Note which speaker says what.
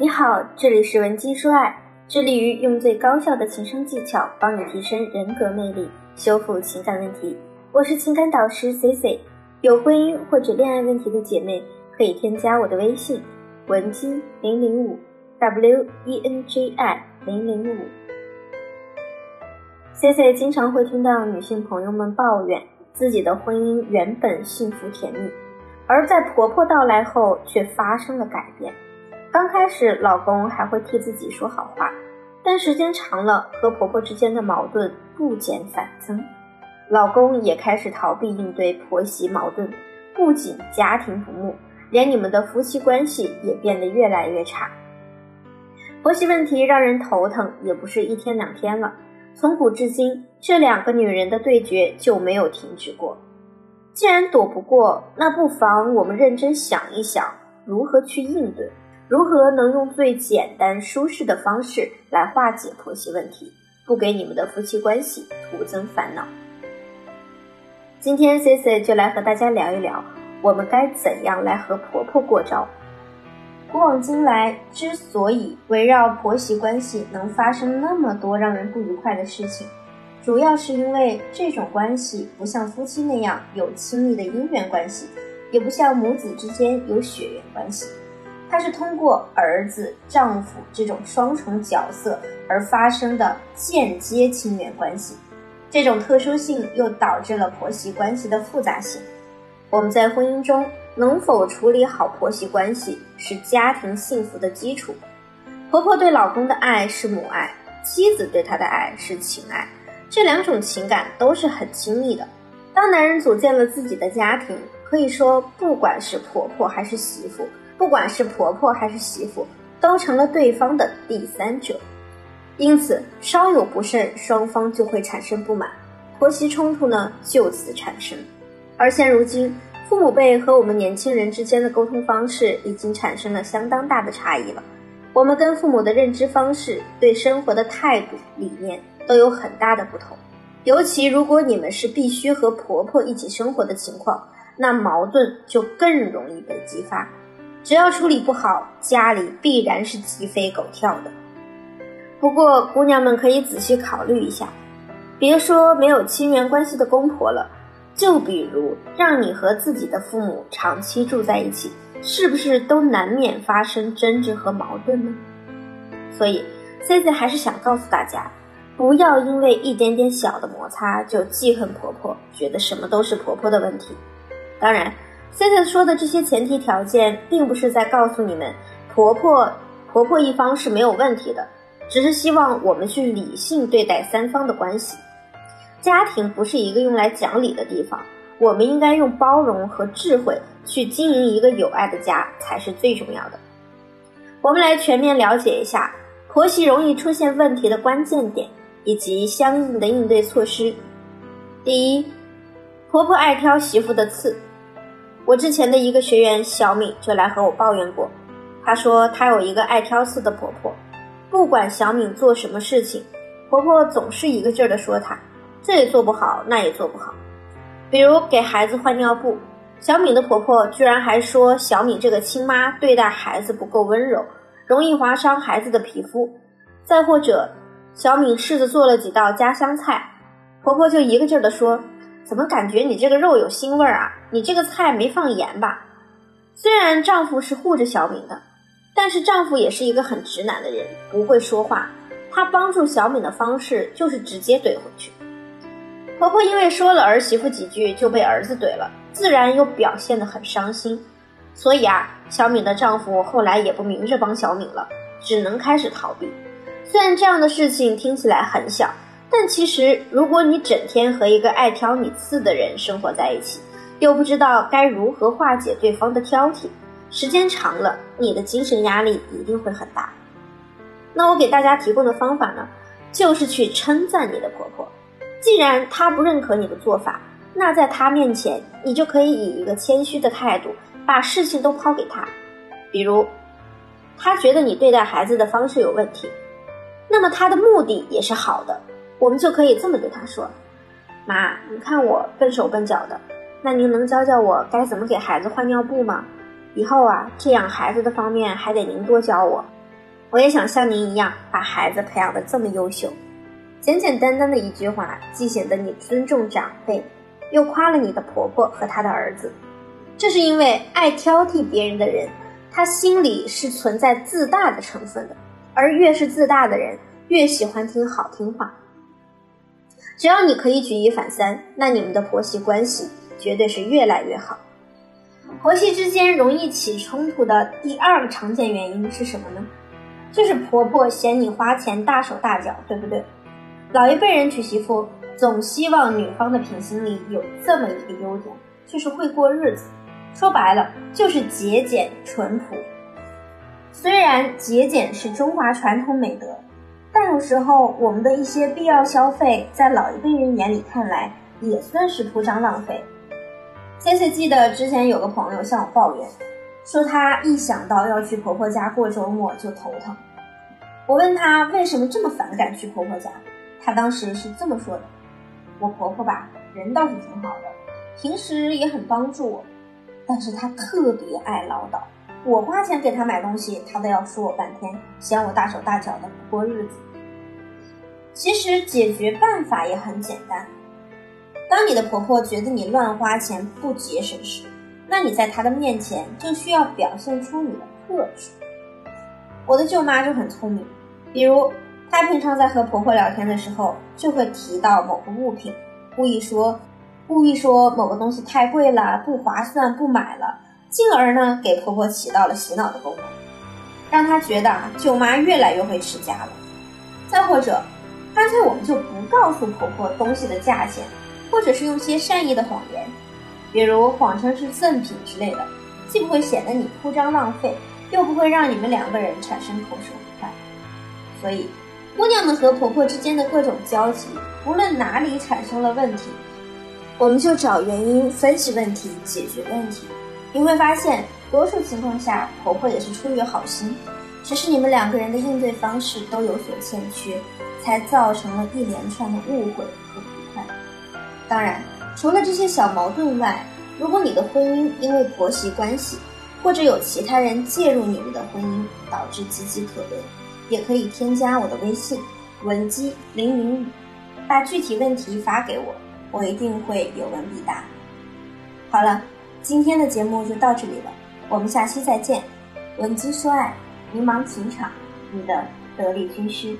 Speaker 1: 你好，这里是文姬说爱，致力于用最高效的情商技巧帮你提升人格魅力，修复情感问题。我是情感导师 C C，有婚姻或者恋爱问题的姐妹可以添加我的微信文姬零零五 W E N J I 零零五。C C 经常会听到女性朋友们抱怨自己的婚姻原本幸福甜蜜，而在婆婆到来后却发生了改变。刚开始，老公还会替自己说好话，但时间长了，和婆婆之间的矛盾不减反增，老公也开始逃避应对婆媳矛盾，不仅家庭不睦，连你们的夫妻关系也变得越来越差。婆媳问题让人头疼，也不是一天两天了，从古至今，这两个女人的对决就没有停止过。既然躲不过，那不妨我们认真想一想，如何去应对。如何能用最简单舒适的方式来化解婆媳问题，不给你们的夫妻关系徒增烦恼？今天 C C 就来和大家聊一聊，我们该怎样来和婆婆过招。古往今来，之所以围绕婆媳关系能发生那么多让人不愉快的事情，主要是因为这种关系不像夫妻那样有亲密的姻缘关系，也不像母子之间有血缘关系。它是通过儿子、丈夫这种双重角色而发生的间接亲缘关系，这种特殊性又导致了婆媳关系的复杂性。我们在婚姻中能否处理好婆媳关系，是家庭幸福的基础。婆婆对老公的爱是母爱，妻子对她的爱是情爱，这两种情感都是很亲密的。当男人组建了自己的家庭，可以说不管是婆婆还是媳妇。不管是婆婆还是媳妇，都成了对方的第三者，因此稍有不慎，双方就会产生不满，婆媳冲突呢就此产生。而现如今，父母辈和我们年轻人之间的沟通方式已经产生了相当大的差异了，我们跟父母的认知方式、对生活的态度、理念都有很大的不同。尤其如果你们是必须和婆婆一起生活的情况，那矛盾就更容易被激发。只要处理不好，家里必然是鸡飞狗跳的。不过，姑娘们可以仔细考虑一下，别说没有亲缘关系的公婆了，就比如让你和自己的父母长期住在一起，是不是都难免发生争执和矛盾呢？所以，C C 还是想告诉大家，不要因为一点点小的摩擦就记恨婆婆，觉得什么都是婆婆的问题。当然。现在说的这些前提条件，并不是在告诉你们婆婆婆婆一方是没有问题的，只是希望我们去理性对待三方的关系。家庭不是一个用来讲理的地方，我们应该用包容和智慧去经营一个有爱的家才是最重要的。我们来全面了解一下婆媳容易出现问题的关键点以及相应的应对措施。第一，婆婆爱挑媳妇的刺。我之前的一个学员小敏就来和我抱怨过，她说她有一个爱挑刺的婆婆，不管小敏做什么事情，婆婆总是一个劲儿的说她，这也做不好，那也做不好。比如给孩子换尿布，小敏的婆婆居然还说小敏这个亲妈对待孩子不够温柔，容易划伤孩子的皮肤。再或者，小敏试着做了几道家乡菜，婆婆就一个劲儿的说。怎么感觉你这个肉有腥味儿啊？你这个菜没放盐吧？虽然丈夫是护着小敏的，但是丈夫也是一个很直男的人，不会说话。他帮助小敏的方式就是直接怼回去。婆婆因为说了儿媳妇几句就被儿子怼了，自然又表现得很伤心。所以啊，小敏的丈夫后来也不明着帮小敏了，只能开始逃避。虽然这样的事情听起来很小。但其实，如果你整天和一个爱挑你刺的人生活在一起，又不知道该如何化解对方的挑剔，时间长了，你的精神压力一定会很大。那我给大家提供的方法呢，就是去称赞你的婆婆。既然她不认可你的做法，那在她面前，你就可以以一个谦虚的态度，把事情都抛给她。比如，她觉得你对待孩子的方式有问题，那么她的目的也是好的。我们就可以这么对他说：“妈，你看我笨手笨脚的，那您能教教我该怎么给孩子换尿布吗？以后啊，这养孩子的方面还得您多教我。我也想像您一样，把孩子培养的这么优秀。简简单单的一句话，既显得你尊重长辈，又夸了你的婆婆和她的儿子。这是因为爱挑剔别人的人，他心里是存在自大的成分的，而越是自大的人，越喜欢听好听话。只要你可以举一反三，那你们的婆媳关系绝对是越来越好。婆媳之间容易起冲突的第二个常见原因是什么呢？就是婆婆嫌你花钱大手大脚，对不对？老一辈人娶媳妇总希望女方的品行里有这么一个优点，就是会过日子。说白了就是节俭淳朴。虽然节俭是中华传统美德，时候我们的一些必要消费，在老一辈人眼里看来也算是铺张浪费。C C 记得之前有个朋友向我抱怨。说她一想到要去婆婆家过周末就头疼。我问她为什么这么反感去婆婆家，她当时是这么说的：“我婆婆吧，人倒是挺好的，平时也很帮助我，但是她特别爱唠叨。我花钱给她买东西，她都要说我半天，嫌我大手大脚的不过日子。”其实解决办法也很简单，当你的婆婆觉得你乱花钱不节省时。那你在她的面前就需要表现出你的特质。我的舅妈就很聪明，比如她平常在和婆婆聊天的时候，就会提到某个物品，故意说，故意说某个东西太贵了，不划算，不买了，进而呢给婆婆起到了洗脑的功能，让她觉得舅妈越来越会持家了。再或者，干脆我们就不告诉婆婆东西的价钱，或者是用些善意的谎言。比如谎称是赠品之类的，既不会显得你铺张浪费，又不会让你们两个人产生口舌不快。所以，姑娘们和婆婆之间的各种交集，无论哪里产生了问题，我们就找原因分析问题，解决问题。你会发现，多数情况下，婆婆也是出于好心，只是你们两个人的应对方式都有所欠缺，才造成了一连串的误会和不快。当然。除了这些小矛盾外，如果你的婚姻因为婆媳关系，或者有其他人介入你们的婚姻，导致岌岌可危，也可以添加我的微信文姬零零五，把具体问题发给我，我一定会有问必答。好了，今天的节目就到这里了，我们下期再见。文姬说爱，迷茫情场，你的得力军师。